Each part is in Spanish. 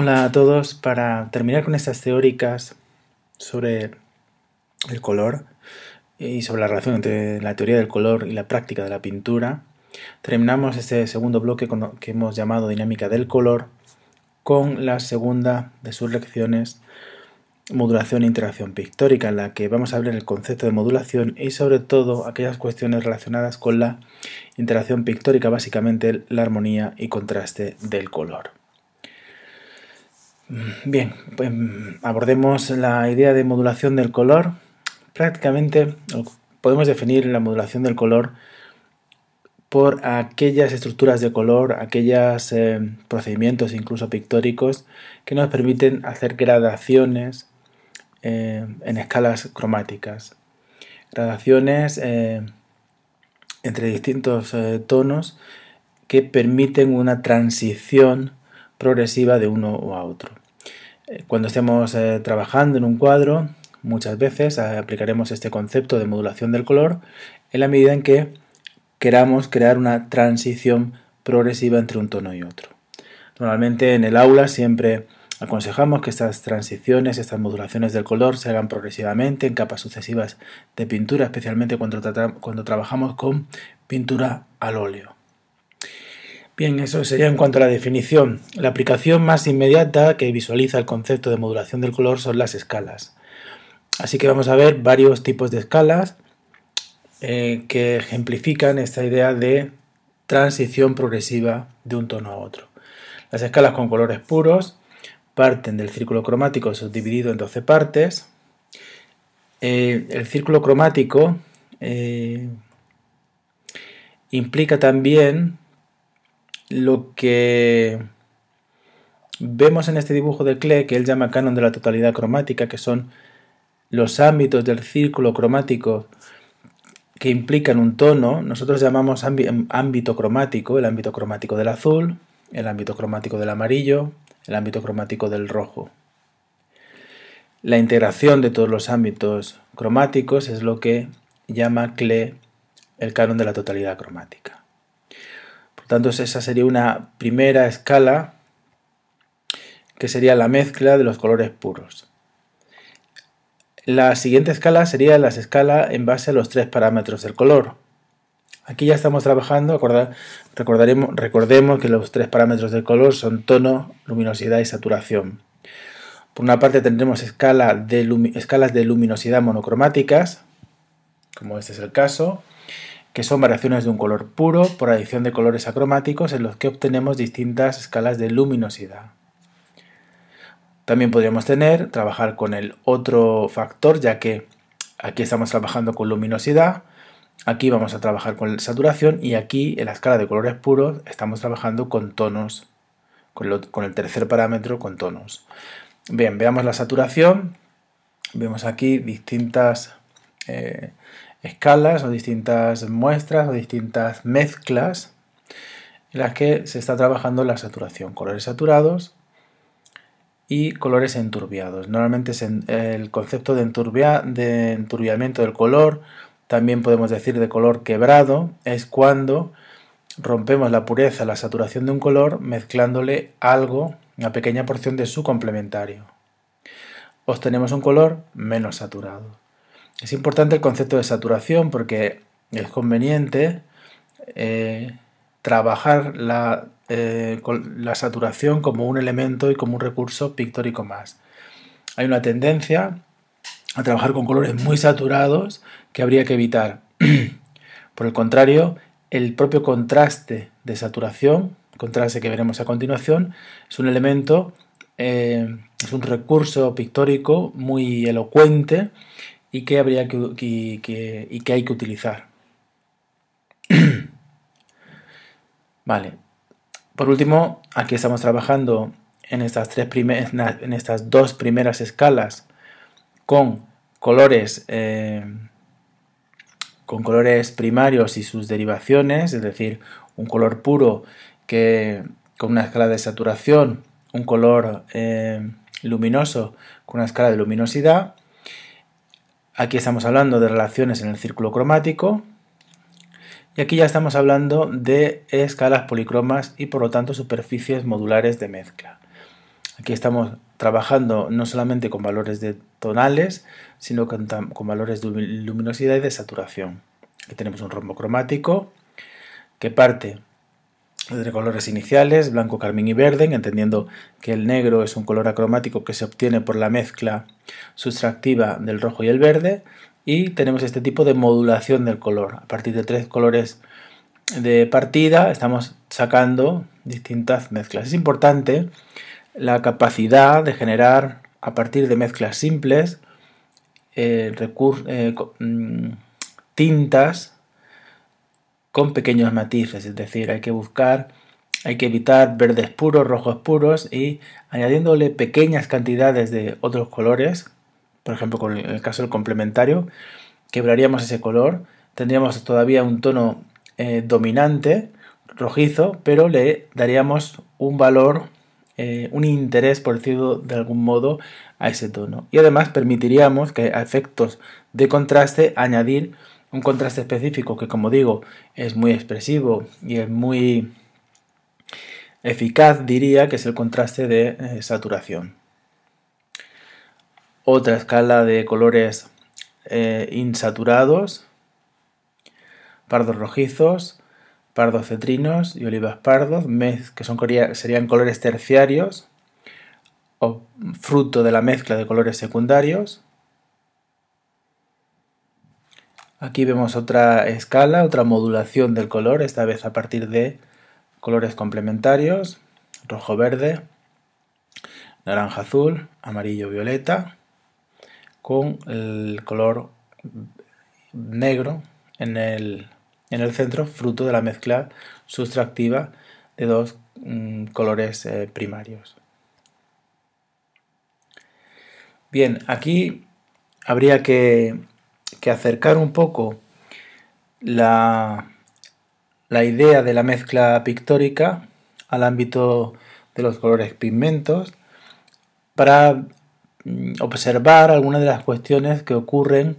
Hola a todos. Para terminar con estas teóricas sobre el color y sobre la relación entre la teoría del color y la práctica de la pintura, terminamos este segundo bloque que hemos llamado dinámica del color con la segunda de sus lecciones modulación e interacción pictórica, en la que vamos a ver el concepto de modulación y sobre todo aquellas cuestiones relacionadas con la interacción pictórica, básicamente la armonía y contraste del color. Bien, pues abordemos la idea de modulación del color. Prácticamente podemos definir la modulación del color por aquellas estructuras de color, aquellos eh, procedimientos incluso pictóricos que nos permiten hacer gradaciones eh, en escalas cromáticas. Gradaciones eh, entre distintos tonos que permiten una transición progresiva de uno a otro. Eh, cuando estemos eh, trabajando en un cuadro, muchas veces eh, aplicaremos este concepto de modulación del color en la medida en que queramos crear una transición progresiva entre un tono y otro. Normalmente en el aula siempre aconsejamos que estas transiciones, estas modulaciones del color se hagan progresivamente en capas sucesivas de pintura, especialmente cuando, cuando trabajamos con pintura al óleo. Bien, eso sería en cuanto a la definición. La aplicación más inmediata que visualiza el concepto de modulación del color son las escalas. Así que vamos a ver varios tipos de escalas eh, que ejemplifican esta idea de transición progresiva de un tono a otro. Las escalas con colores puros parten del círculo cromático subdividido en 12 partes. Eh, el círculo cromático eh, implica también lo que vemos en este dibujo de Klee, que él llama canon de la totalidad cromática, que son los ámbitos del círculo cromático que implican un tono, nosotros llamamos ámbito cromático, el ámbito cromático del azul, el ámbito cromático del amarillo, el ámbito cromático del rojo. La integración de todos los ámbitos cromáticos es lo que llama Klee el canon de la totalidad cromática tanto, esa sería una primera escala que sería la mezcla de los colores puros. La siguiente escala sería la escala en base a los tres parámetros del color. Aquí ya estamos trabajando, recordaremos, recordemos que los tres parámetros del color son tono, luminosidad y saturación. Por una parte tendremos escalas de luminosidad monocromáticas, como este es el caso, que son variaciones de un color puro por adición de colores acromáticos en los que obtenemos distintas escalas de luminosidad. También podríamos tener, trabajar con el otro factor, ya que aquí estamos trabajando con luminosidad, aquí vamos a trabajar con saturación y aquí en la escala de colores puros estamos trabajando con tonos, con, el tercer parámetro con tonos. Bien, veamos la saturación, vemos aquí distintas eh, escalas o distintas muestras o distintas mezclas en las que se está trabajando la saturación, colores saturados y colores enturbiados. Normalmente el concepto de, de enturbiamiento del color, también podemos decir de color quebrado, es cuando rompemos la pureza, la saturación de un color mezclándole algo, una pequeña porción de su complementario. Obtenemos un color menos saturado. Es importante el concepto de saturación porque es conveniente eh, trabajar la, eh, la saturación como un elemento y como un recurso pictórico más. Hay una tendencia a trabajar con colores muy saturados que habría que evitar. Por el contrario, el propio contraste de saturación, contraste que veremos a continuación, es un elemento, eh, es un recurso pictórico muy elocuente y que habría que, y hay que utilizar. vale. Por último, aquí estamos trabajando en estas, tres en estas dos primeras escalas con colores, eh, con colores primarios y sus derivaciones, es decir, un color puro que con una escala de saturación, un color eh, luminoso con una escala de luminosidad Aquí estamos hablando de relaciones en el círculo cromático. Y aquí ya estamos hablando de escalas policromas y por lo tanto superficies modulares de mezcla. Aquí estamos trabajando no solamente con valores de tonales, sino con, valores de luminosidad y de saturación. Aquí tenemos un rombo cromático que parte de colores iniciales, blanco, carmín y verde, entendiendo que el negro es un color acromático que se obtiene por la mezcla sustractiva del rojo y el verde, y tenemos este tipo de modulación del color. A partir de tres colores de partida estamos sacando distintas mezclas. Es importante la capacidad de generar a partir de mezclas simples eh, eh, mm, tintas con pequeños matices, es decir, hay que buscar, hay que evitar verdes puros, rojos puros y añadiéndole pequeñas cantidades de otros colores, por ejemplo, con el caso del complementario, quebraríamos ese color, tendríamos todavía un tono eh, dominante, rojizo, pero le daríamos un valor, eh, un interés, por decirlo de algún modo, a ese tono. Y además permitiríamos que a efectos de contraste añadir un contraste específico que, como digo, es muy expresivo y es muy eficaz, diría que es el contraste de eh, saturación. Otra escala de colores insaturados pardos rojizos, pardos cetrinos y olivas pardos, que son, serían colores terciarios o fruto de la mezcla de colores secundarios. Aquí vemos otra escala, otra modulación del color, esta vez a partir de colores complementarios, rojo-verde, naranja-azul, amarillo-violeta, con el color negro en el en el centro fruto de la mezcla sustractiva de dos mm, colores eh, primarios. Bien, aquí habría que, acercar un poco la, la idea de la mezcla pictórica al ámbito de los colores pigmentos para mm, observar algunas de las cuestiones que ocurren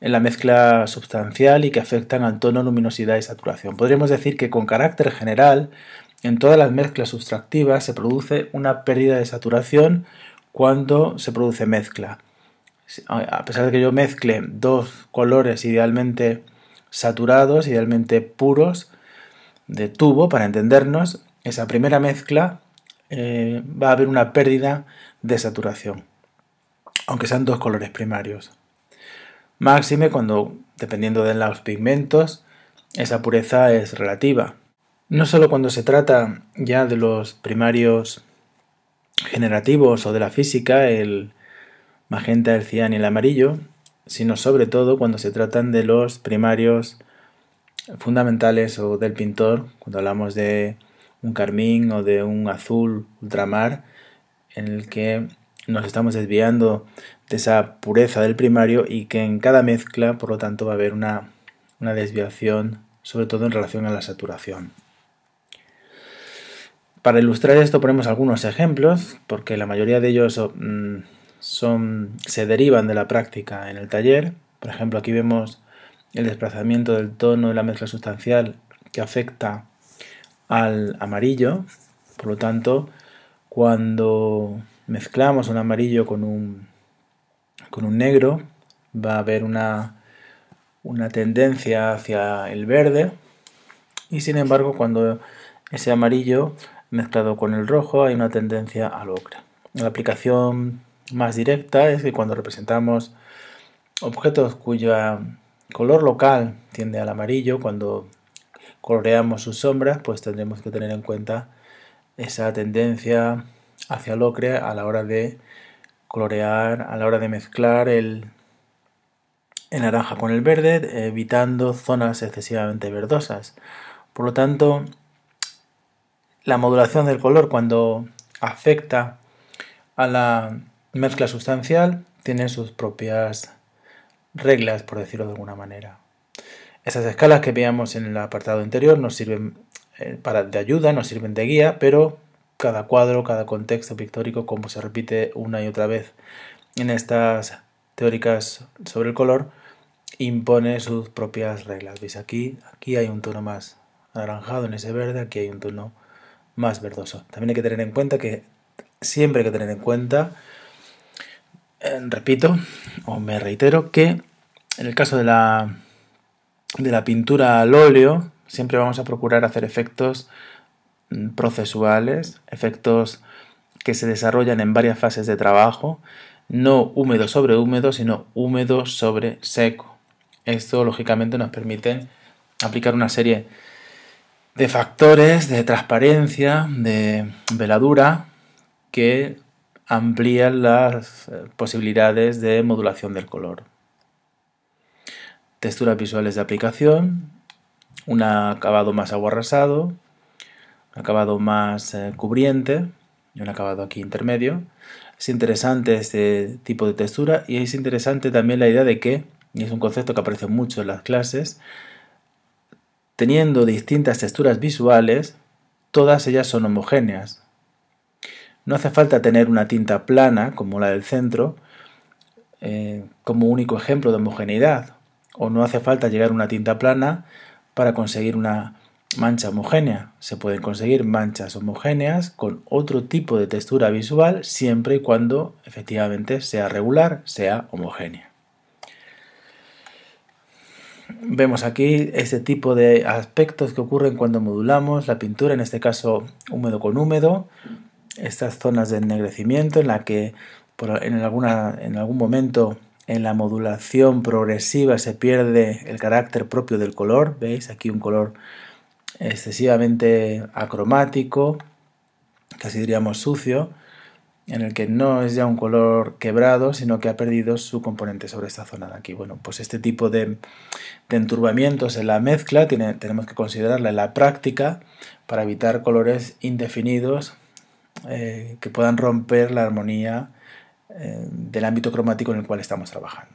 en la mezcla substancial y que afectan al tono, luminosidad y saturación. Podríamos decir que con carácter general, en todas las mezclas sustractivas se produce una pérdida de saturación cuando se produce mezcla. A pesar de que yo mezcle dos colores idealmente saturados, idealmente puros, de tubo, para entendernos, esa primera mezcla eh, va a haber una pérdida de saturación, aunque sean dos colores primarios. Máxime cuando, dependiendo de los pigmentos, esa pureza es relativa. No solo cuando se trata ya de los primarios generativos o de la física, el magenta, el cian y el amarillo, sino sobre todo cuando se tratan de los primarios fundamentales o del pintor, cuando hablamos de un carmín o de un azul ultramar, en el que nos estamos desviando de esa pureza del primario y que en cada mezcla, por lo tanto, va a haber una, desviación, sobre todo en relación a la saturación. Para ilustrar esto ponemos algunos ejemplos, porque la mayoría de ellos mm, son, se derivan de la práctica en el taller. Por ejemplo, aquí vemos el desplazamiento del tono de la mezcla sustancial que afecta al amarillo. Por lo tanto, cuando mezclamos un amarillo con un, con un negro, va a haber una, una tendencia hacia el verde y sin embargo cuando ese amarillo mezclado con el rojo hay una tendencia al ocre. La aplicación más directa es que cuando representamos objetos cuyo color local tiende al amarillo, cuando coloreamos sus sombras, pues tendremos que tener en cuenta esa tendencia hacia el ocre a la hora de colorear, a la hora de mezclar el, el naranja con el verde, evitando zonas excesivamente verdosas. Por lo tanto, la modulación del color cuando afecta a la mezcla sustancial tiene sus propias reglas, por decirlo de alguna manera. Esas escalas que veamos en el apartado anterior nos sirven eh, para, de ayuda, nos sirven de guía, pero cada cuadro, cada contexto pictórico, como se repite una y otra vez en estas teóricas sobre el color, impone sus propias reglas. ¿Veis aquí? Aquí hay un tono más anaranjado en ese verde, aquí hay un tono más verdoso. También hay que tener en cuenta que siempre hay que tener en cuenta, repito, o me reitero, que en el caso de la, de la pintura al óleo, siempre vamos a procurar hacer efectos mm, procesuales, efectos que se desarrollan en varias fases de trabajo, no húmedo sobre húmedo, sino húmedo sobre seco. Esto lógicamente nos permite aplicar una serie de factores de transparencia, de veladura, que amplían las eh, posibilidades de modulación del color. Texturas visuales de aplicación, un acabado más aguarrasado, un acabado más eh, cubriente y un acabado aquí intermedio. Es interesante este tipo de textura y es interesante también la idea de que, y es un concepto que aparece mucho en las clases, teniendo distintas texturas visuales, todas ellas son homogéneas. No hace falta tener una tinta plana como la del centro eh, como único ejemplo de homogeneidad, o no hace falta llegar a una tinta plana para conseguir una mancha homogénea. Se pueden conseguir manchas homogéneas con otro tipo de textura visual siempre y cuando efectivamente sea regular, sea homogénea. Vemos aquí este tipo de aspectos que ocurren cuando modulamos la pintura, en este caso húmedo con húmedo, estas zonas de ennegrecimiento en la que en, alguna, en algún momento en la modulación progresiva se pierde el carácter propio del color, veis aquí un color excesivamente acromático, casi diríamos sucio, en el que no es ya un color quebrado, sino que ha perdido su componente sobre esta zona de aquí. Bueno, pues este tipo de, enturbamientos en la mezcla tenemos que considerarla en la práctica para evitar colores indefinidos eh, que puedan romper la armonía eh, del ámbito cromático en el cual estamos trabajando.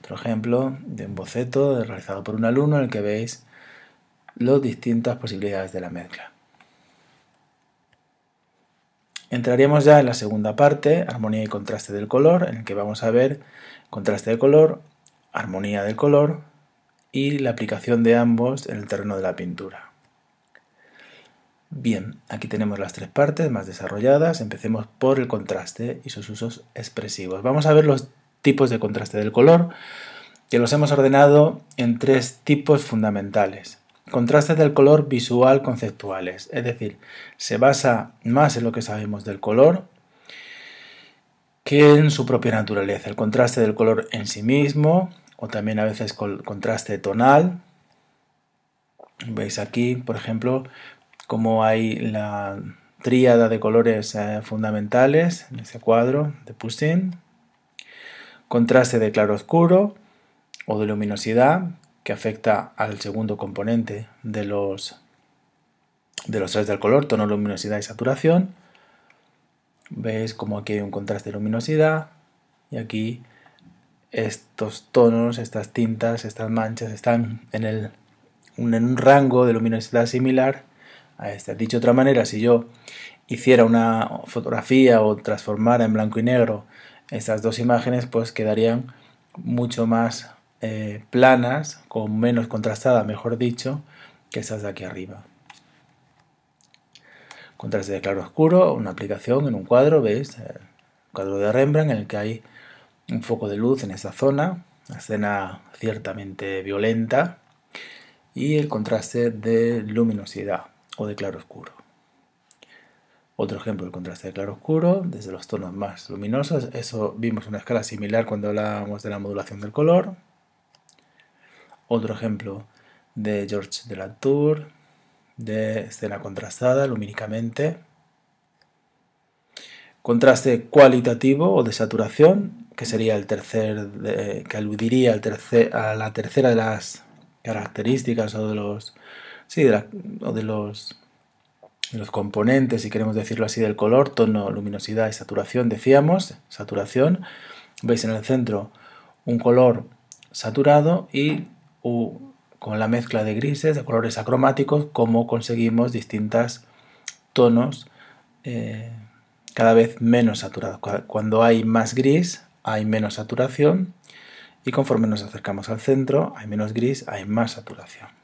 Otro ejemplo de un boceto realizado por un alumno en el que veis las distintas posibilidades de la mezcla. Entraríamos ya en la segunda parte, armonía y contraste del color, en el que vamos a ver contraste de color, armonía del color y la aplicación de ambos en el terreno de la pintura. Bien, aquí tenemos las tres partes más desarrolladas. Empecemos por el contraste y sus usos expresivos. Vamos a ver los tipos de contraste del color, que los hemos ordenado en tres tipos fundamentales. Contrastes del color visual conceptuales, es decir, se basa más en lo que sabemos del color que en su propia naturaleza. El contraste del color en sí mismo, o también a veces con contraste tonal. Veis aquí, por ejemplo, cómo hay la tríada de colores eh, fundamentales en este cuadro de Poussin. Contraste de claro oscuro o de luminosidad, que afecta al segundo componente de los, de los tres del color, tono, luminosidad y saturación. Veis como aquí hay un contraste de luminosidad y aquí estos tonos, estas tintas, estas manchas están en, el, en un rango de luminosidad similar este. Dicho de otra manera, si yo hiciera una fotografía o transformara en blanco y negro estas dos imágenes, pues quedarían mucho más eh, planas, con menos contrastada, mejor dicho, que esas de aquí arriba. Contraste de claro oscuro, una aplicación en un cuadro, ¿veis? El cuadro de Rembrandt en el que hay un foco de luz en esta zona, una escena ciertamente violenta, y el contraste de luminosidad o de claro oscuro. Otro ejemplo del contraste de claro oscuro, desde los tonos más luminosos, eso vimos una escala similar cuando hablábamos de la modulación del color, otro ejemplo de George de la Tour, de escena contrastada lumínicamente. Contraste cualitativo o de saturación, que sería el tercer, que aludiría a la tercera de las características o de los, sí, o de los, de los componentes, si queremos decirlo así, del color, tono, luminosidad y saturación, decíamos, saturación. Veis en el centro un color saturado y con la mezcla de grises, de colores acromáticos, cómo conseguimos distintos tonos eh, cada vez menos saturados. Cuando hay más gris, hay menos saturación y conforme nos acercamos al centro, hay menos gris, hay más saturación.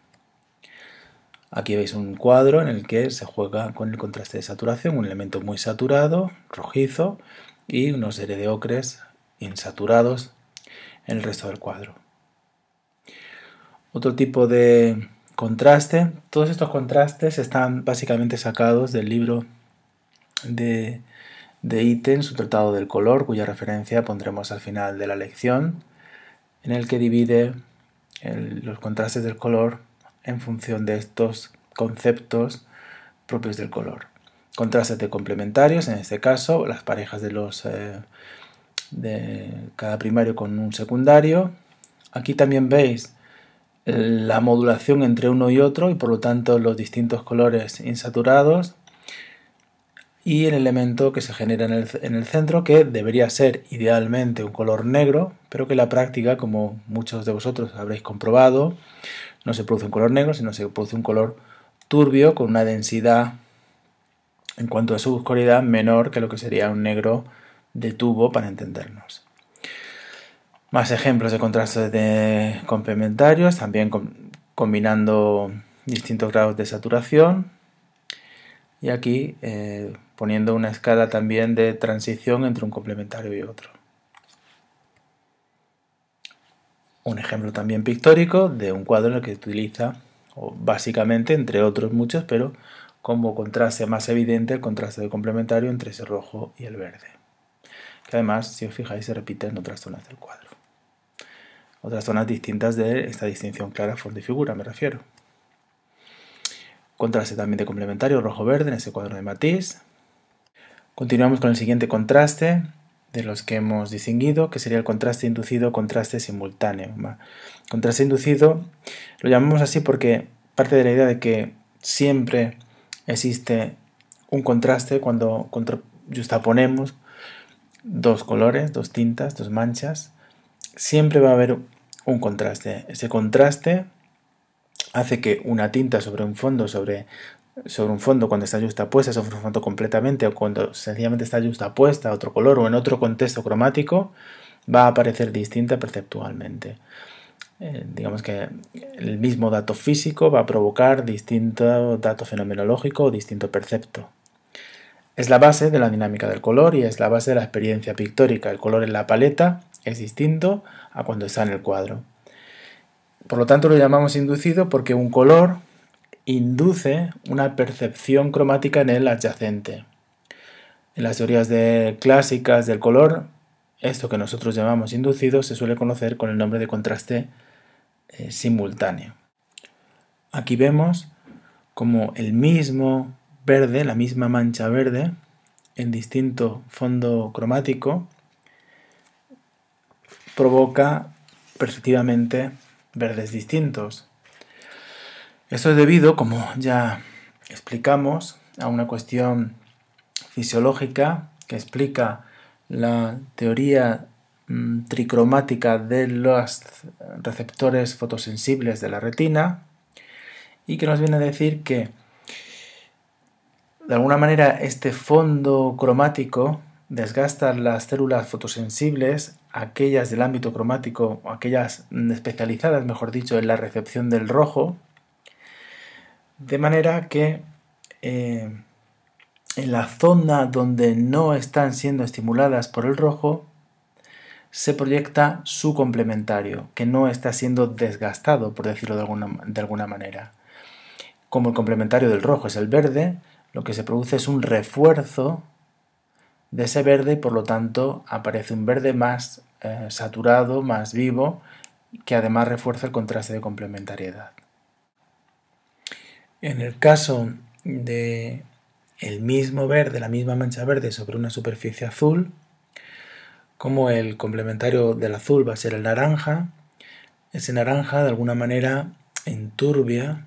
Aquí veis un cuadro en el que se juega con el contraste de saturación, un elemento muy saturado, rojizo, y una serie de ocres insaturados en el resto del cuadro. Otro tipo de contraste, todos estos contrastes están básicamente sacados del libro de, de Iten, su tratado del color, cuya referencia pondremos al final de la lección, en el que divide los contrastes del color en función de estos conceptos propios del color. Contrastes de complementarios, en este caso, las parejas de los eh, de cada primario con un secundario. Aquí también veis la modulación entre uno y otro y por lo tanto los distintos colores insaturados y el elemento que se genera en el, en el, centro que debería ser idealmente un color negro pero que la práctica como muchos de vosotros habréis comprobado no se produce un color negro sino se produce un color turbio con una densidad en cuanto a su oscuridad menor que lo que sería un negro de tubo para entendernos. Más ejemplos de contrastes de complementarios, también combinando distintos grados de saturación. Y aquí eh, poniendo una escala también de transición entre un complementario y otro. Un ejemplo también pictórico de un cuadro en el que utiliza, básicamente, entre otros muchos, pero como contraste más evidente el contraste de complementario entre ese rojo y el verde. Que además, si os fijáis, se repite en otras zonas del cuadro otras zonas distintas de esta distinción clara fondo y figura, me refiero. Contraste también de complementario rojo-verde en ese cuadro de matiz. Continuamos con el siguiente contraste de los que hemos distinguido, que sería el contraste inducido, contraste simultáneo. Contraste inducido lo llamamos así porque parte de la idea de que siempre existe un contraste cuando justaponemos dos colores, dos tintas, dos manchas. Siempre va a haber un contraste. Ese contraste hace que una tinta sobre un fondo, sobre, sobre un fondo cuando está justapuesta sobre un fondo completamente o cuando sencillamente está justapuesta a otro color o en otro contexto cromático, va a aparecer distinta perceptualmente. Eh, digamos que el mismo dato físico va a provocar distinto dato fenomenológico o distinto percepto. Es la base de la dinámica del color y es la base de la experiencia pictórica. El color en la paleta es distinto a cuando está en el cuadro. Por lo tanto lo llamamos inducido porque un color induce una percepción cromática en el adyacente. En las teorías de, clásicas del color, esto que nosotros llamamos inducido se suele conocer con el nombre de contraste eh, simultáneo. Aquí vemos como el mismo verde, la misma mancha verde, en distinto fondo cromático, provoca perspectivamente verdes distintos. Esto es debido, como ya explicamos, a una cuestión fisiológica que explica la teoría mm, tricromática de los receptores fotosensibles de la retina y que nos viene a decir que de alguna manera este fondo cromático desgasta las células fotosensibles, aquellas del ámbito cromático, aquellas especializadas, mejor dicho, en la recepción del rojo, de manera que eh, en la zona donde no están siendo estimuladas por el rojo, se proyecta su complementario, que no está siendo desgastado, por decirlo de alguna, de alguna manera. Como el complementario del rojo es el verde, lo que se produce es un refuerzo de ese verde y por lo tanto aparece un verde más eh, saturado, más vivo, que además refuerza el contraste de complementariedad. En el caso de el mismo verde, la misma mancha verde sobre una superficie azul, como el complementario del azul va a ser el naranja, ese naranja de alguna manera enturbia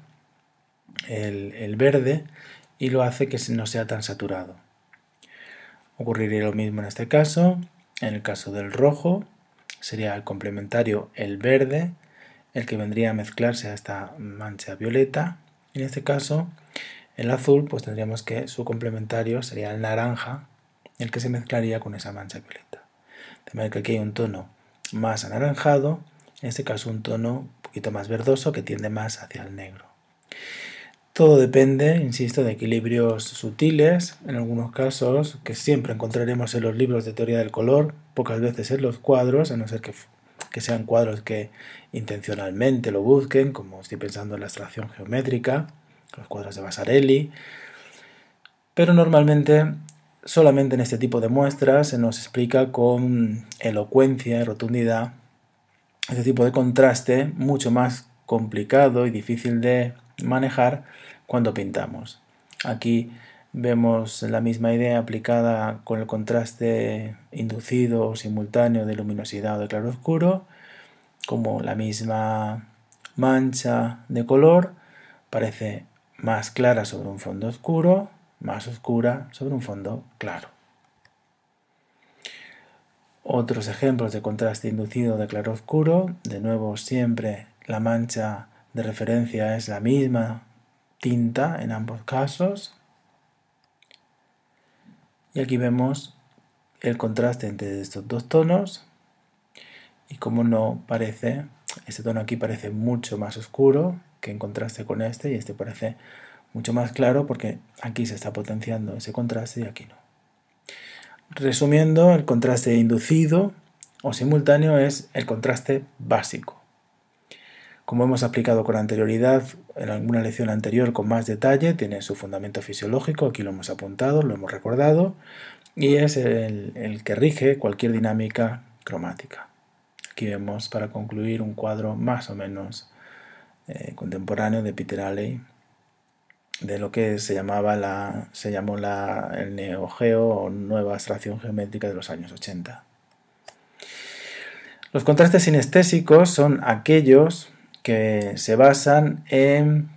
el, el verde y lo hace que no sea tan saturado. Ocurriría lo mismo en este caso. En el caso del rojo sería el complementario el verde, el que vendría a mezclarse a esta mancha violeta. En este caso, el azul, pues tendríamos que su complementario sería el naranja, el que se mezclaría con esa mancha violeta. De manera que aquí hay un tono más anaranjado, en este caso un tono un poquito más verdoso que tiende más hacia el negro. Todo depende, insisto, de equilibrios sutiles, en algunos casos, que siempre encontraremos en los libros de teoría del color, pocas veces en los cuadros, a no ser que, que sean cuadros que intencionalmente lo busquen, como estoy pensando en la abstracción geométrica, los cuadros de Vasarelli, pero normalmente solamente en este tipo de muestras se nos explica con elocuencia y rotundidad este tipo de contraste mucho más complicado y difícil de manejar cuando pintamos. Aquí vemos la misma idea aplicada con el contraste inducido o simultáneo de luminosidad o de claroscuro, como la misma mancha de color parece más clara sobre un fondo oscuro, más oscura sobre un fondo claro. Otros ejemplos de contraste inducido de claroscuro, de nuevo siempre la mancha de referencia es la misma tinta en ambos casos. Y aquí vemos el contraste entre estos dos tonos y como no parece, este tono aquí parece mucho más oscuro que en contraste con este y este parece mucho más claro porque aquí se está potenciando ese contraste y aquí no. Resumiendo, el contraste inducido o simultáneo es el contraste básico. Como hemos aplicado con anterioridad en alguna lección anterior con más detalle, tiene su fundamento fisiológico, aquí lo hemos apuntado, lo hemos recordado, y es el, que rige cualquier dinámica cromática. Aquí vemos para concluir un cuadro más o menos eh, contemporáneo de Peter Alley de lo que se llamaba la se llamó la, el neogeo o nueva abstracción geométrica de los años 80. Los contrastes sinestésicos son aquellos que se basan en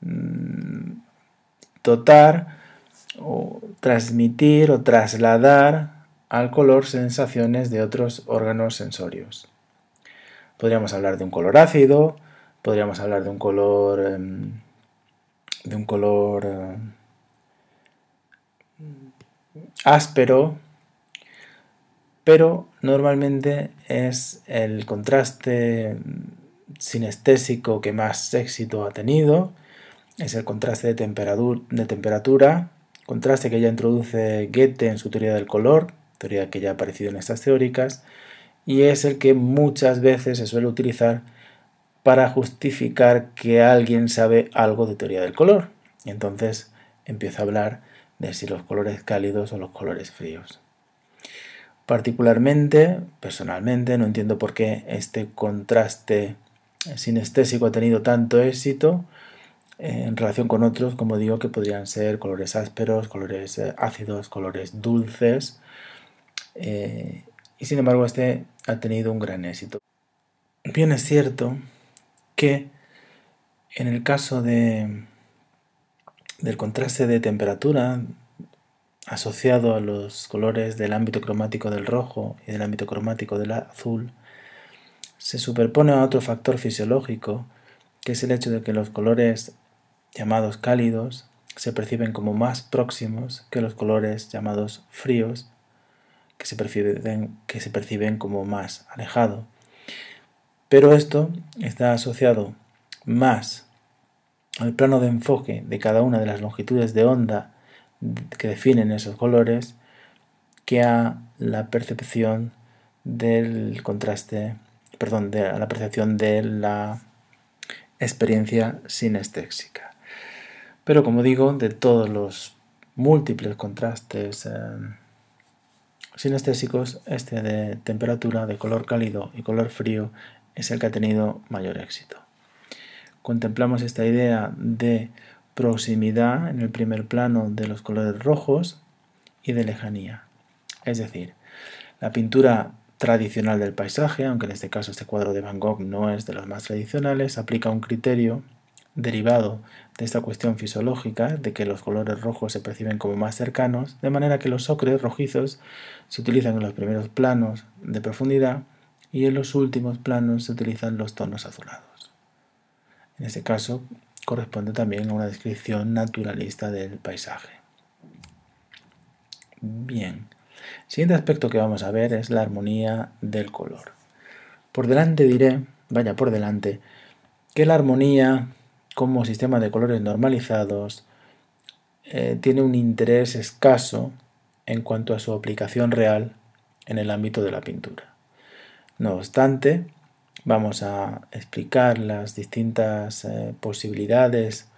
mm, dotar o transmitir o trasladar al color sensaciones de otros órganos sensorios. Podríamos hablar de un color ácido, podríamos hablar de un color em, de un color em, áspero, pero normalmente es el contraste sinestésico que más éxito ha tenido es el contraste de, temperatura, contraste que ya introduce Goethe en su teoría del color, teoría que ya ha aparecido en estas teóricas, y es el que muchas veces se suele utilizar para justificar que alguien sabe algo de teoría del color. Y entonces empieza a hablar de si los colores cálidos o los colores fríos. Particularmente, personalmente, no entiendo por qué este contraste sinestésico ha tenido tanto éxito eh, en relación con otros, como digo, que podrían ser colores ásperos, colores eh, ácidos, colores dulces. Eh, y sin embargo, este ha tenido un gran éxito. Bien es cierto que en el caso de, del contraste de temperatura asociado a los colores del ámbito cromático del rojo y del ámbito cromático del azul, se superpone a otro factor fisiológico, que es el hecho de que los colores llamados cálidos se perciben como más próximos que los colores llamados fríos, que se perciben, que se perciben como más alejados. Pero esto está asociado más al plano de enfoque de cada una de las longitudes de onda que definen esos colores que a la percepción del contraste perdón, de la percepción de la experiencia sinestésica. Pero como digo, de todos los múltiples contrastes eh, sinestésicos, este de temperatura, de color cálido y color frío es el que ha tenido mayor éxito. Contemplamos esta idea de proximidad en el primer plano de los colores rojos y de lejanía. Es decir, la pintura tradicional del paisaje, aunque en este caso este cuadro de Van Gogh no es de los más tradicionales, aplica un criterio derivado de esta cuestión fisiológica de que los colores rojos se perciben como más cercanos, de manera que los ocres rojizos se utilizan en los primeros planos de profundidad y en los últimos planos se utilizan los tonos azulados. En este caso corresponde también a una descripción naturalista del paisaje. Bien, Siguiente aspecto que vamos a ver es la armonía del color. Por delante diré, vaya por delante, que la armonía como sistema de colores normalizados eh, tiene un interés escaso en cuanto a su aplicación real en el ámbito de la pintura. No obstante, vamos a explicar las distintas eh, posibilidades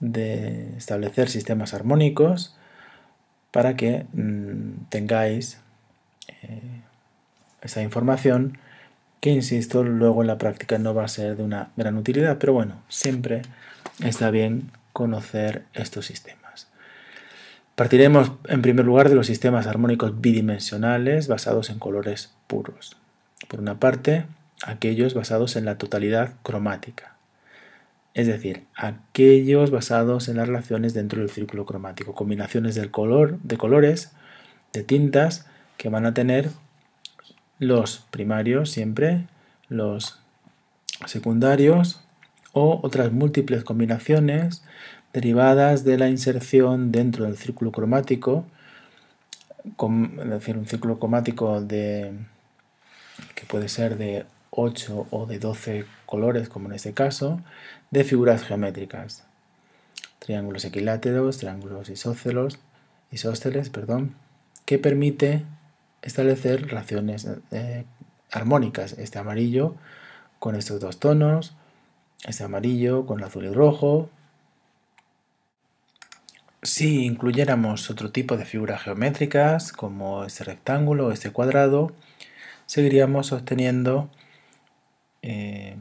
de establecer sistemas armónicos para que mm, tengáis eh, esa información que, insisto, luego en la práctica no va a ser de una gran utilidad, pero bueno, siempre está bien conocer estos sistemas. Partiremos en primer lugar de los sistemas armónicos bidimensionales basados en colores puros. Por una parte, aquellos basados en la totalidad cromática, es decir, aquellos basados en las relaciones dentro del círculo cromático, combinaciones del color, de colores, de tintas que van a tener los primarios siempre, los secundarios o otras múltiples combinaciones derivadas de la inserción dentro del círculo cromático, es decir, un círculo cromático de, que puede ser de 8 o de 12 colores, como en este caso, de figuras geométricas. Triángulos equiláteros, triángulos isósceles, isósceles perdón, que permite establecer relaciones eh, armónicas. Este amarillo con estos dos tonos, este amarillo con el azul y rojo. Si incluyéramos otro tipo de figuras geométricas, como este rectángulo o este cuadrado, seguiríamos obteniendo eh,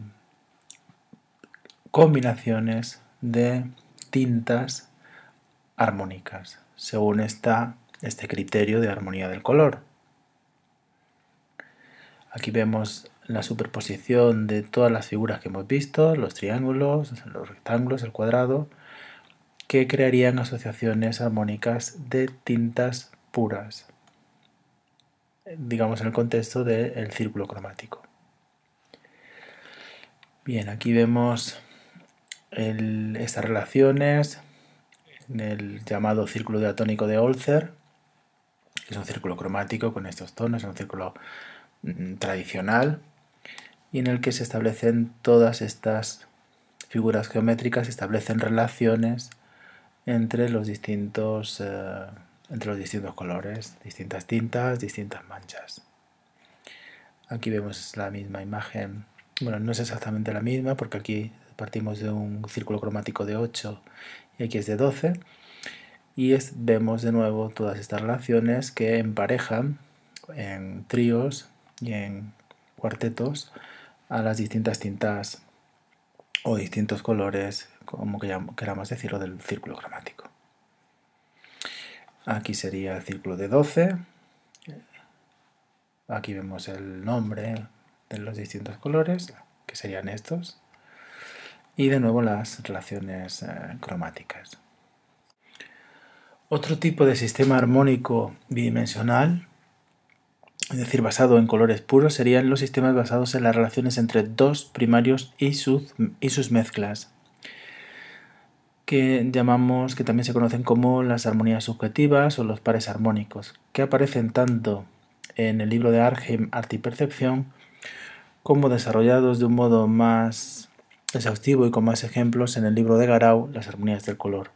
combinaciones de tintas armónicas, según este criterio de armonía del color. Aquí vemos la superposición de todas las figuras que hemos visto, los triángulos, los rectángulos, el cuadrado, que crearían asociaciones armónicas de tintas puras, digamos en el contexto del círculo cromático. Bien, aquí vemos estas relaciones en el llamado círculo diatónico de Olzer, que es un círculo cromático con estos tonos, es un círculo mm, tradicional y en el que se establecen todas estas figuras geométricas, se establecen relaciones entre los distintos, eh, entre los distintos colores, distintas tintas, distintas manchas. Aquí vemos la misma imagen bueno, no es exactamente la misma porque aquí partimos de un círculo cromático de 8 y aquí es de 12. Y vemos de nuevo todas estas relaciones que emparejan en tríos y en cuartetos a las distintas tintas o distintos colores, como queramos decirlo, del círculo cromático. Aquí sería el círculo de 12. Aquí vemos el nombre, de los distintos colores, que serían estos, y de nuevo las relaciones eh, cromáticas. Otro tipo de sistema armónico bidimensional, es decir, basado en colores puros, serían los sistemas basados en las relaciones entre dos primarios y sus, y sus mezclas, que llamamos, que también se conocen como las armonías subjetivas o los pares armónicos, que aparecen tanto en el libro de Argem, Arte y Percepción, como desarrollados de un modo más exhaustivo y con más ejemplos en el libro de Garau, Las armonías del color.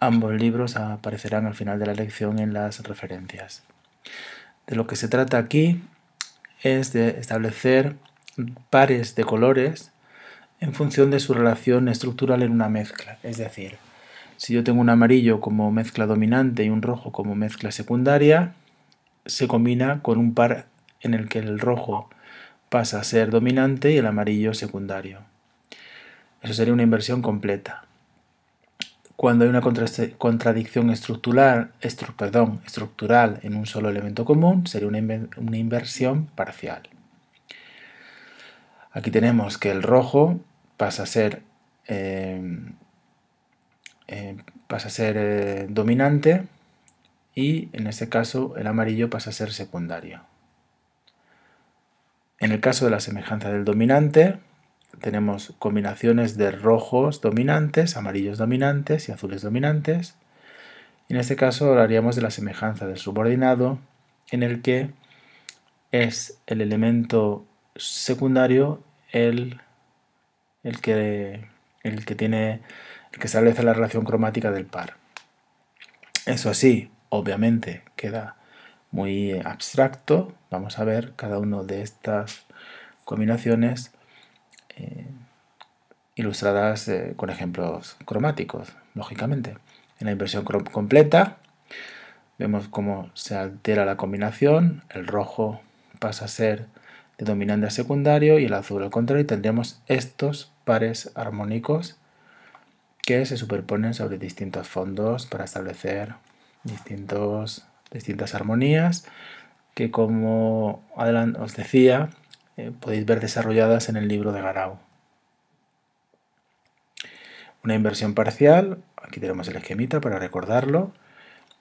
Ambos libros aparecerán al final de la lección en las referencias. De lo que se trata aquí es de establecer pares de colores en función de su relación estructural en una mezcla. Es decir, si yo tengo un amarillo como mezcla dominante y un rojo como mezcla secundaria, se combina con un par en el que el rojo pasa a ser dominante y el amarillo secundario. Eso sería una inversión completa. Cuando hay una contradicción estructural, en un solo elemento común, sería una, inversión parcial. Aquí tenemos que el rojo pasa a ser, eh, eh, pasa a ser eh, dominante y en este caso el amarillo pasa a ser secundario. En el caso de la semejanza del dominante, tenemos combinaciones de rojos dominantes, amarillos dominantes y azules dominantes. En este caso hablaríamos de la semejanza del subordinado, en el que es el elemento secundario el, el que el que tiene el que establece la relación cromática del par. Eso sí, obviamente queda muy abstracto. Vamos a ver cada una de estas combinaciones eh, ilustradas eh, con ejemplos cromáticos, lógicamente. En la inversión completa vemos cómo se altera la combinación, el rojo pasa a ser de dominante a secundario y el azul al contrario y tendríamos estos pares armónicos que se superponen sobre distintos fondos para establecer distintos, distintas armonías que como os decía eh, podéis ver desarrolladas en el libro de Garau. Una inversión parcial, aquí tenemos el esquemita para recordarlo,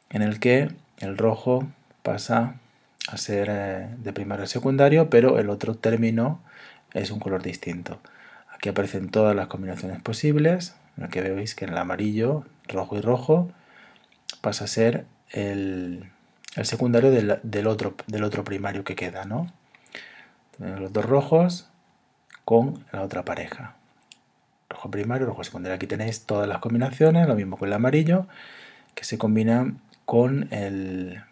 en el que el rojo pasa a ser eh, de primario a secundario, pero el otro término es un color distinto. Aquí aparecen todas las combinaciones posibles, en el que veis que en el amarillo, rojo y rojo, pasa a ser el, secundario del, otro, del otro primario que queda, ¿no? Tenemos los dos rojos con la otra pareja. Rojo primario, rojo secundario. Aquí tenéis todas las combinaciones, lo mismo con el amarillo, que se combinan con el,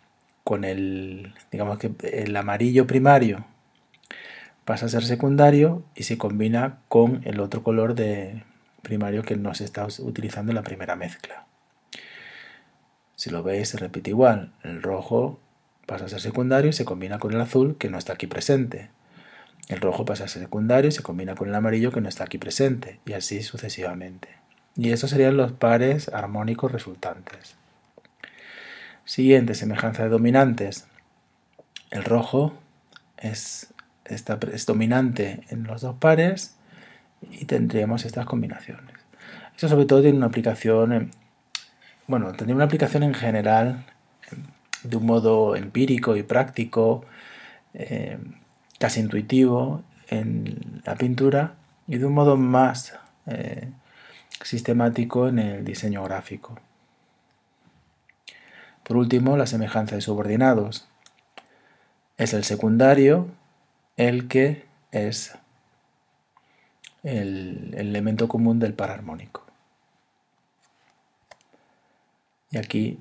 con el, digamos que el amarillo primario pasa a ser secundario y se combina con el otro color de primario que no se está utilizando en la primera mezcla. Si lo veis se repite igual, el rojo pasa a ser secundario y se combina con el azul que no está aquí presente. El rojo pasa a ser secundario y se combina con el amarillo que no está aquí presente, y así sucesivamente. Y esos serían los pares armónicos resultantes. Siguiente, semejanza de dominantes. El rojo es, es dominante en los dos pares y tendríamos estas combinaciones. Esto sobre todo tiene una aplicación, bueno, tendría una aplicación en general de un modo empírico y práctico, eh, casi intuitivo en la pintura y de un modo más eh, sistemático en el diseño gráfico. Por último, la semejanza de subordinados. Es el secundario el que es el, elemento común del par armónico. Y aquí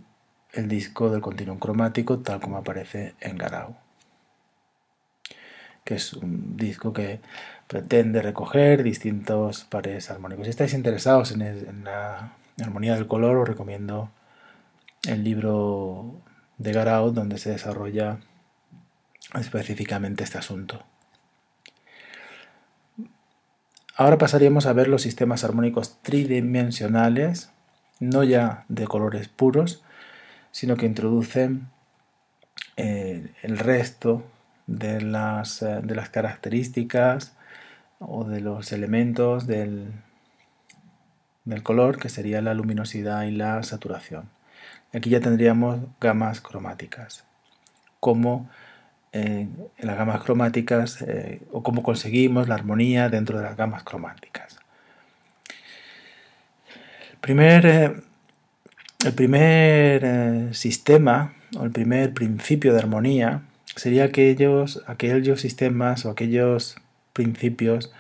el disco del continuum cromático tal como aparece en Garau, que es un disco que pretende recoger distintos pares armónicos. Si estáis interesados en, en la armonía del color, os recomiendo el libro de Garau donde se desarrolla específicamente este asunto. Ahora pasaríamos a ver los sistemas armónicos tridimensionales, no ya de colores puros, sino que introducen eh, el resto de las, eh, de las, características o de los elementos del, del color, que sería la luminosidad y la saturación. Aquí ya tendríamos gamas cromáticas, como en las gamas cromáticas eh, o cómo conseguimos la armonía dentro de las gamas cromáticas. Primer, eh, el primer eh, sistema o el primer principio de armonía sería aquellos, aquellos sistemas o aquellos principios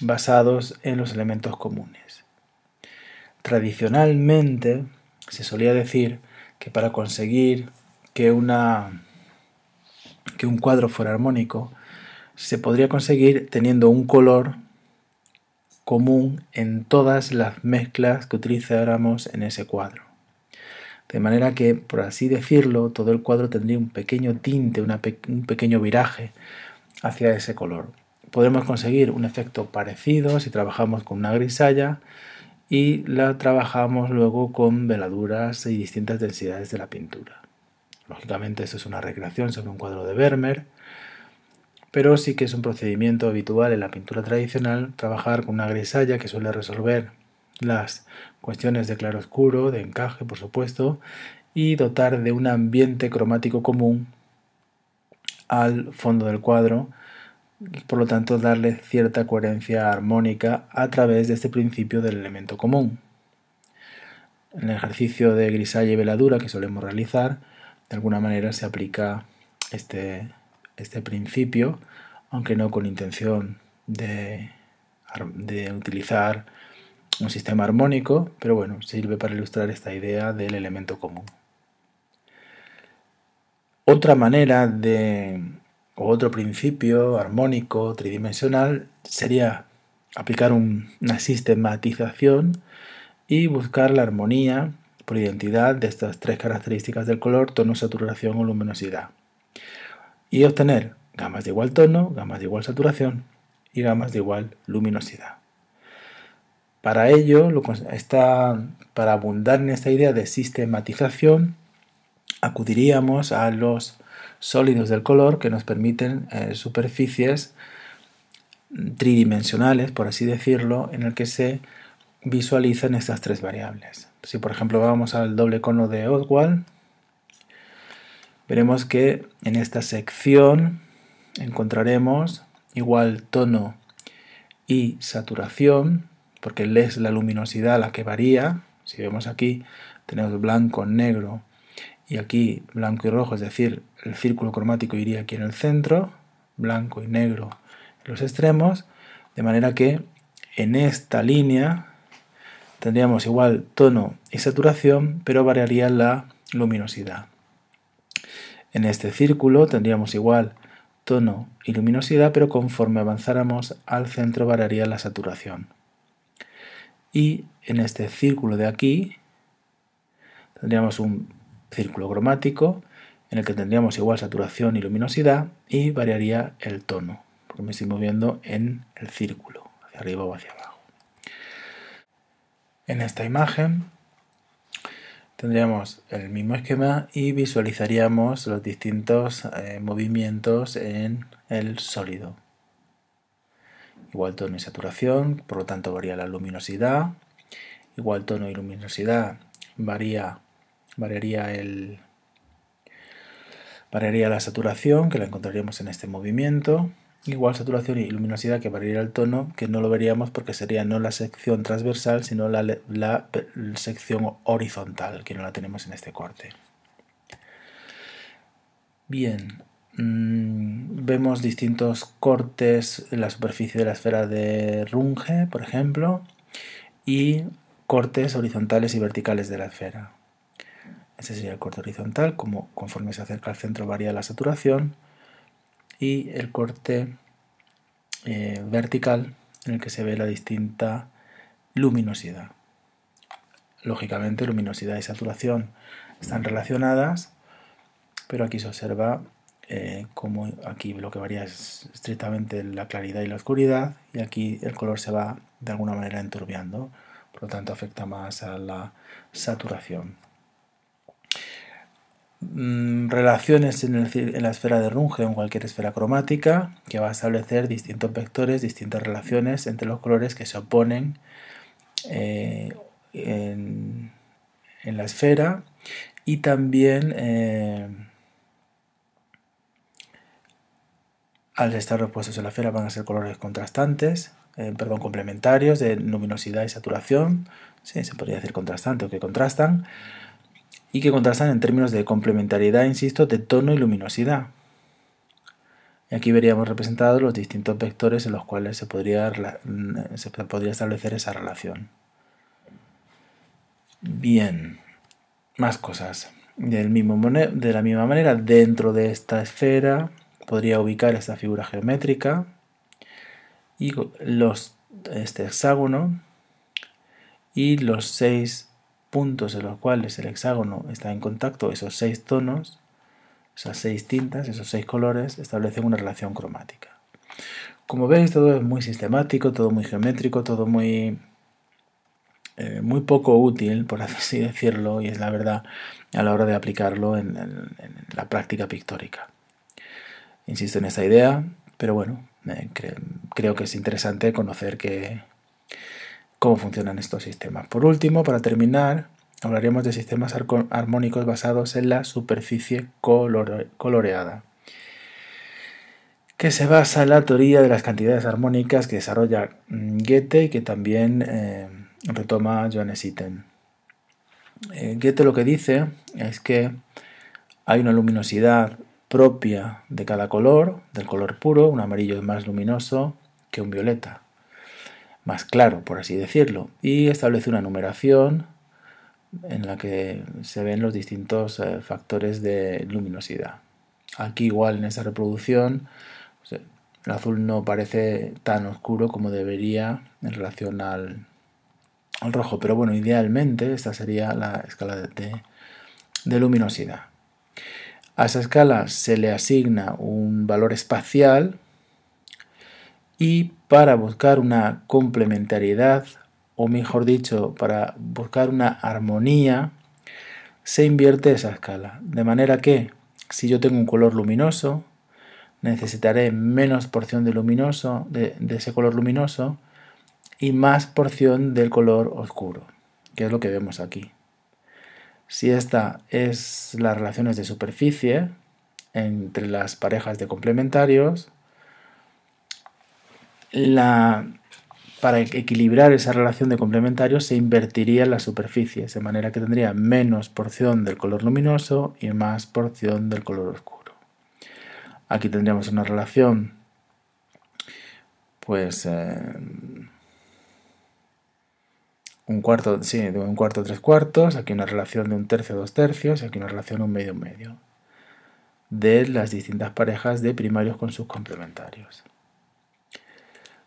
basados en los elementos comunes. Tradicionalmente se solía decir que para conseguir que una que un cuadro fuera armónico se podría conseguir teniendo un color común en todas las mezclas que utilizáramos en ese cuadro. De manera que, por así decirlo, todo el cuadro tendría un pequeño tinte, un pequeño viraje hacia ese color. Podremos conseguir un efecto parecido si trabajamos con una grisalla y la trabajamos luego con veladuras y distintas densidades de la pintura. Lógicamente esto es una recreación sobre un cuadro de Vermeer, pero sí que es un procedimiento habitual en la pintura tradicional trabajar con una grisalla que suele resolver las cuestiones de claroscuro, de encaje, por supuesto, y dotar de un ambiente cromático común al fondo del cuadro, por lo tanto darle cierta coherencia armónica a través de este principio del elemento común. En el ejercicio de grisalla y veladura que solemos realizar, de alguna manera se aplica este, este principio, aunque no con intención de, utilizar un sistema armónico, pero bueno, sirve para ilustrar esta idea del elemento común. Otra manera de, o otro principio armónico tridimensional sería aplicar una sistematización y buscar la armonía por identidad de estas tres características del color, tono, saturación o luminosidad. Y obtener gamas de igual tono, gamas de igual saturación y gamas de igual luminosidad. Para ello, para abundar en esta idea de sistematización, acudiríamos a los sólidos del color que nos permiten eh, superficies tridimensionales, por así decirlo, en el que se visualizan estas tres variables. Si por ejemplo vamos al doble cono de Oswald, veremos que en esta sección encontraremos igual tono y saturación, porque es la luminosidad la que varía. Si vemos aquí, tenemos blanco, negro y aquí blanco y rojo, es decir, el círculo cromático iría aquí en el centro, blanco y negro en los extremos, de manera que en esta línea tendríamos igual tono y saturación, pero variaría la luminosidad. En este círculo tendríamos igual tono y luminosidad, pero conforme avanzáramos al centro variaría la saturación. Y en este círculo de aquí tendríamos un círculo cromático en el que tendríamos igual saturación y luminosidad y variaría el tono, porque me estoy moviendo en el círculo, hacia arriba o hacia abajo. En esta imagen tendríamos el mismo esquema y visualizaríamos los distintos eh, movimientos en el sólido. Igual tono y saturación, por lo tanto varía la luminosidad. Igual tono y luminosidad varía, variaría, el, variaría la saturación, que la encontraríamos en este movimiento igual saturación y luminosidad que variaría el tono, que no lo veríamos porque sería no la sección transversal, sino la, sección horizontal, que no la tenemos en este corte. Bien, mm, vemos distintos cortes en la superficie de la esfera de Runge, por ejemplo, y cortes horizontales y verticales de la esfera. Este sería el corte horizontal, como conforme se acerca al centro varía la saturación, y el corte eh, vertical en el que se ve la distinta luminosidad. Lógicamente luminosidad y saturación están relacionadas, pero aquí se observa eh, como aquí lo que varía es estrictamente la claridad y la oscuridad y aquí el color se va de alguna manera enturbiando, por lo tanto afecta más a la saturación. Mm, relaciones en, la esfera de Runge o en cualquier esfera cromática que va a establecer distintos vectores, distintas relaciones entre los colores que se oponen eh, en, la esfera. Y también eh, al estar opuestos en la esfera van a ser colores contrastantes, eh, perdón, complementarios de luminosidad y saturación, sí, se podría decir contrastante o que contrastan y que contrastan en términos de complementariedad, insisto, de tono y luminosidad. Y aquí veríamos representados los distintos vectores en los cuales se podría, se podría establecer esa relación. Bien, más cosas. Del mismo, de la misma manera, dentro de esta esfera podría ubicar esta figura geométrica y los, este hexágono y los seis puntos en los cuales el hexágono está en contacto, esos seis tonos, esas seis tintas, esos seis colores, establecen una relación cromática. Como veis, todo es muy sistemático, todo muy geométrico, todo muy, eh, muy poco útil, por así decirlo, y es la verdad a la hora de aplicarlo en, la práctica pictórica. Insisto en esta idea, pero bueno, creo que es interesante conocer que, cómo funcionan estos sistemas. Por último, para terminar, hablaremos de sistemas armónicos basados en la superficie coloreada, que se basa en la teoría de las cantidades armónicas que desarrolla Goethe y que también eh, retoma Johannes Itten. Eh, Goethe lo que dice es que hay una luminosidad propia de cada color, del color puro, un amarillo es más luminoso que un violeta más claro, por así decirlo, y establece una numeración en la que se ven los distintos eh, factores de luminosidad. Aquí igual en esta reproducción el azul no parece tan oscuro como debería en relación al, rojo, pero bueno, idealmente esta sería la escala de, de luminosidad. A esa escala se le asigna un valor espacial y para buscar una complementariedad, o mejor dicho, para buscar una armonía, se invierte esa escala. De manera que si yo tengo un color luminoso, necesitaré menos porción de luminoso, de, ese color luminoso, y más porción del color oscuro, que es lo que vemos aquí. Si esta es las relaciones de superficie entre las parejas de complementarios, para equilibrar esa relación de complementarios se invertiría las superficies, de manera que tendría menos porción del color luminoso y más porción del color oscuro. Aquí tendríamos una relación, pues, eh, un cuarto, sí, de un cuarto, tres cuartos, aquí una relación de un tercio, dos tercios, y aquí una relación un medio, medio, de las distintas parejas de primarios con sus complementarios.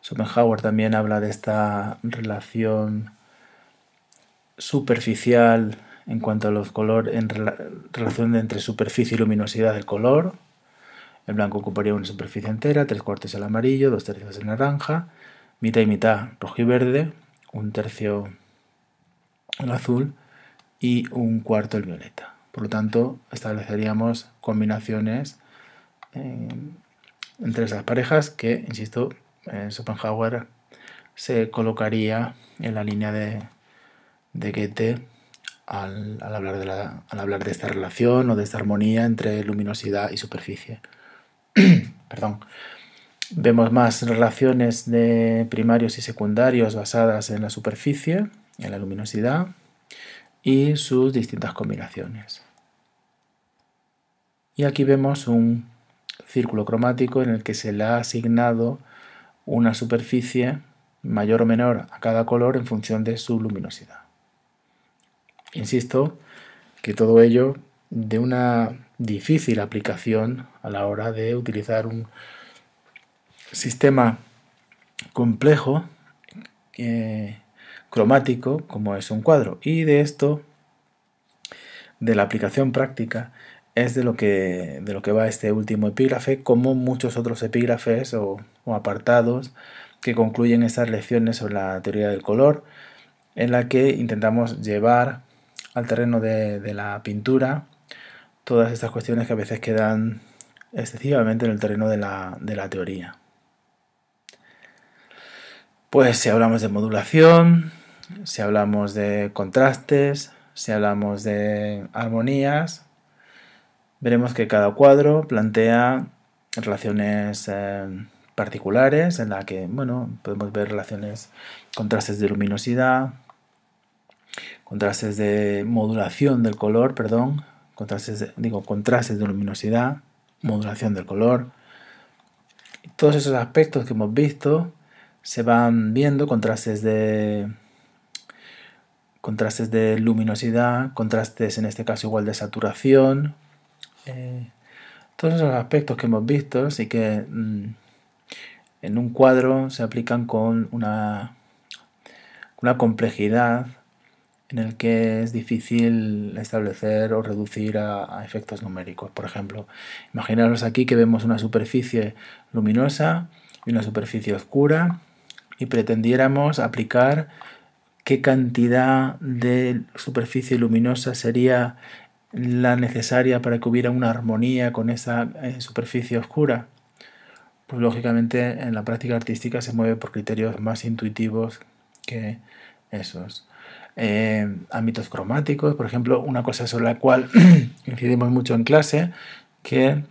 Schopenhauer también habla de esta relación superficial en cuanto a los colores, en relación entre superficie y luminosidad del color, el blanco ocuparía una superficie entera, tres cuartos el amarillo, dos tercios el naranja, mitad y mitad rojo y verde, un tercio el azul y un cuarto el violeta. Por lo tanto, estableceríamos combinaciones eh, entre esas parejas que, insisto, Schopenhauer se colocaría en la línea de, de Goethe al, hablar de al hablar de esta relación o de esta armonía entre luminosidad y superficie. Perdón. Vemos más relaciones de primarios y secundarios basadas en la superficie, en la luminosidad y sus distintas combinaciones. Y aquí vemos un círculo cromático en el que se le ha asignado una superficie mayor o menor a cada color en función de su luminosidad. Insisto que todo ello de una difícil aplicación a la hora de utilizar un sistema complejo eh, cromático como es un cuadro. Y de esto, de la aplicación práctica, es de lo que, de lo que va este último epígrafe, como muchos otros epígrafes o, apartados que concluyen estas lecciones sobre la teoría del color, en la que intentamos llevar al terreno de la pintura todas estas cuestiones que a veces quedan excesivamente en el terreno de la, teoría. Pues si hablamos de modulación, si hablamos de contrastes, si hablamos de armonías, veremos que cada cuadro plantea relaciones eh, particulares en la que, bueno, podemos ver relaciones, contrastes de luminosidad, contrastes de modulación del color, perdón, contrastes digo, contrastes de luminosidad, modulación del color. Todos esos aspectos que hemos visto se van viendo, contrastes de contrastes de luminosidad, contrastes en este caso igual de saturación. Eh, todos esos aspectos que hemos visto y que mm, en un cuadro se aplican con una, complejidad en el que es difícil establecer o reducir a, efectos numéricos. Por ejemplo, imaginaros aquí que vemos una superficie luminosa y una superficie oscura y pretendiéramos aplicar qué cantidad de superficie luminosa sería la necesaria para que hubiera una armonía con esa eh, superficie oscura. Pues lógicamente en la práctica artística se mueve por criterios más intuitivos que esos. Eh, ámbitos cromáticos, por ejemplo, una cosa sobre la cual incidimos mucho en clase, que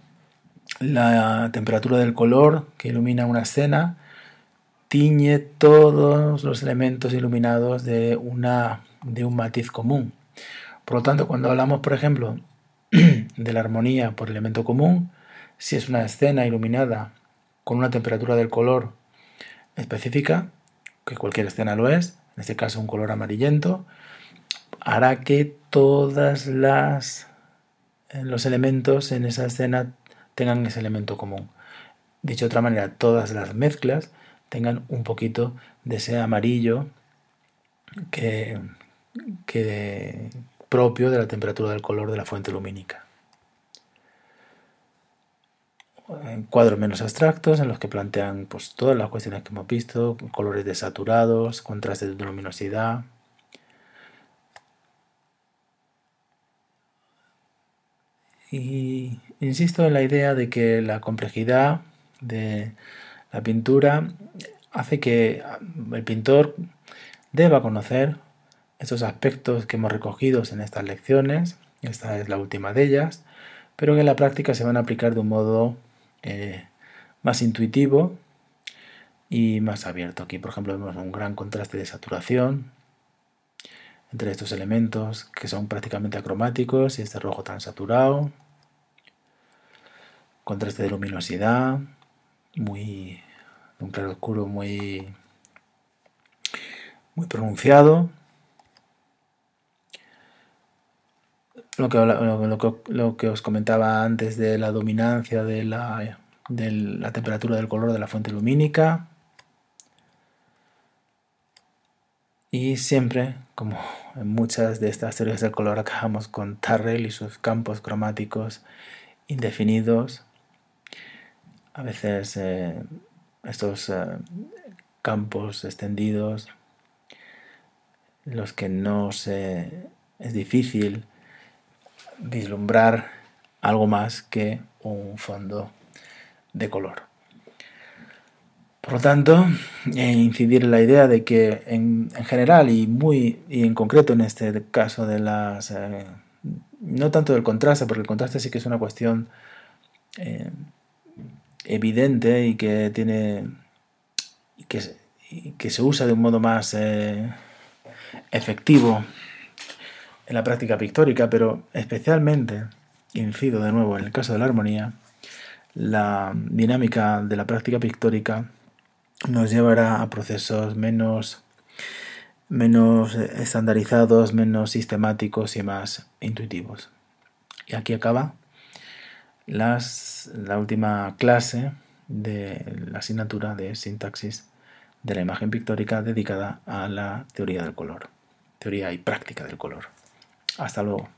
la temperatura del color que ilumina una escena tiñe todos los elementos iluminados de, una, de un matiz común. Por lo tanto, cuando hablamos, por ejemplo, de la armonía por elemento común, si es una escena iluminada con una temperatura del color específica, que cualquier escena lo es, en este caso un color amarillento, hará que todas las eh, los elementos en esa escena tengan ese elemento común. Dicho de otra manera, todas las mezclas tengan un poquito de ese amarillo que, que propio de la temperatura del color de la fuente lumínica. Cuadros menos abstractos en los que plantean pues, todas las cuestiones que hemos visto, colores desaturados, contrastes de luminosidad, Y insisto en la idea de que la complejidad de la pintura hace que el pintor deba conocer estos aspectos que hemos recogido en estas lecciones, esta es la última de ellas, pero que en la práctica se van a aplicar de un modo eh, más intuitivo y más abierto. Aquí, por ejemplo, vemos un gran contraste de saturación entre estos elementos que son prácticamente acromáticos y este rojo tan saturado contraste de luminosidad, muy un claro oscuro muy muy pronunciado. Lo que, lo, que, os comentaba antes de la dominancia de la, de la temperatura del color de la fuente lumínica. Y siempre, como en muchas de estas teorías del color, acabamos con Tarrell y sus campos cromáticos indefinidos a veces eh, estos eh, campos extendidos, los que no se es difícil vislumbrar algo más que un fondo de color. Por lo tanto, eh, incidir en la idea de que en, general y muy y en concreto en este caso de las no tanto del contraste, porque el contraste sí que es una cuestión evidente y que tiene que, que se usa de un modo más eh, efectivo en la práctica pictórica, pero especialmente incido de nuevo en el caso de la armonía, la dinámica de la práctica pictórica nos llevará a procesos menos menos estandarizados, menos sistemáticos y más intuitivos. Y aquí acaba la última clase de la asignatura de sintaxis de la imagen pictórica dedicada a la teoría del color, teoría y práctica del color. Hasta luego.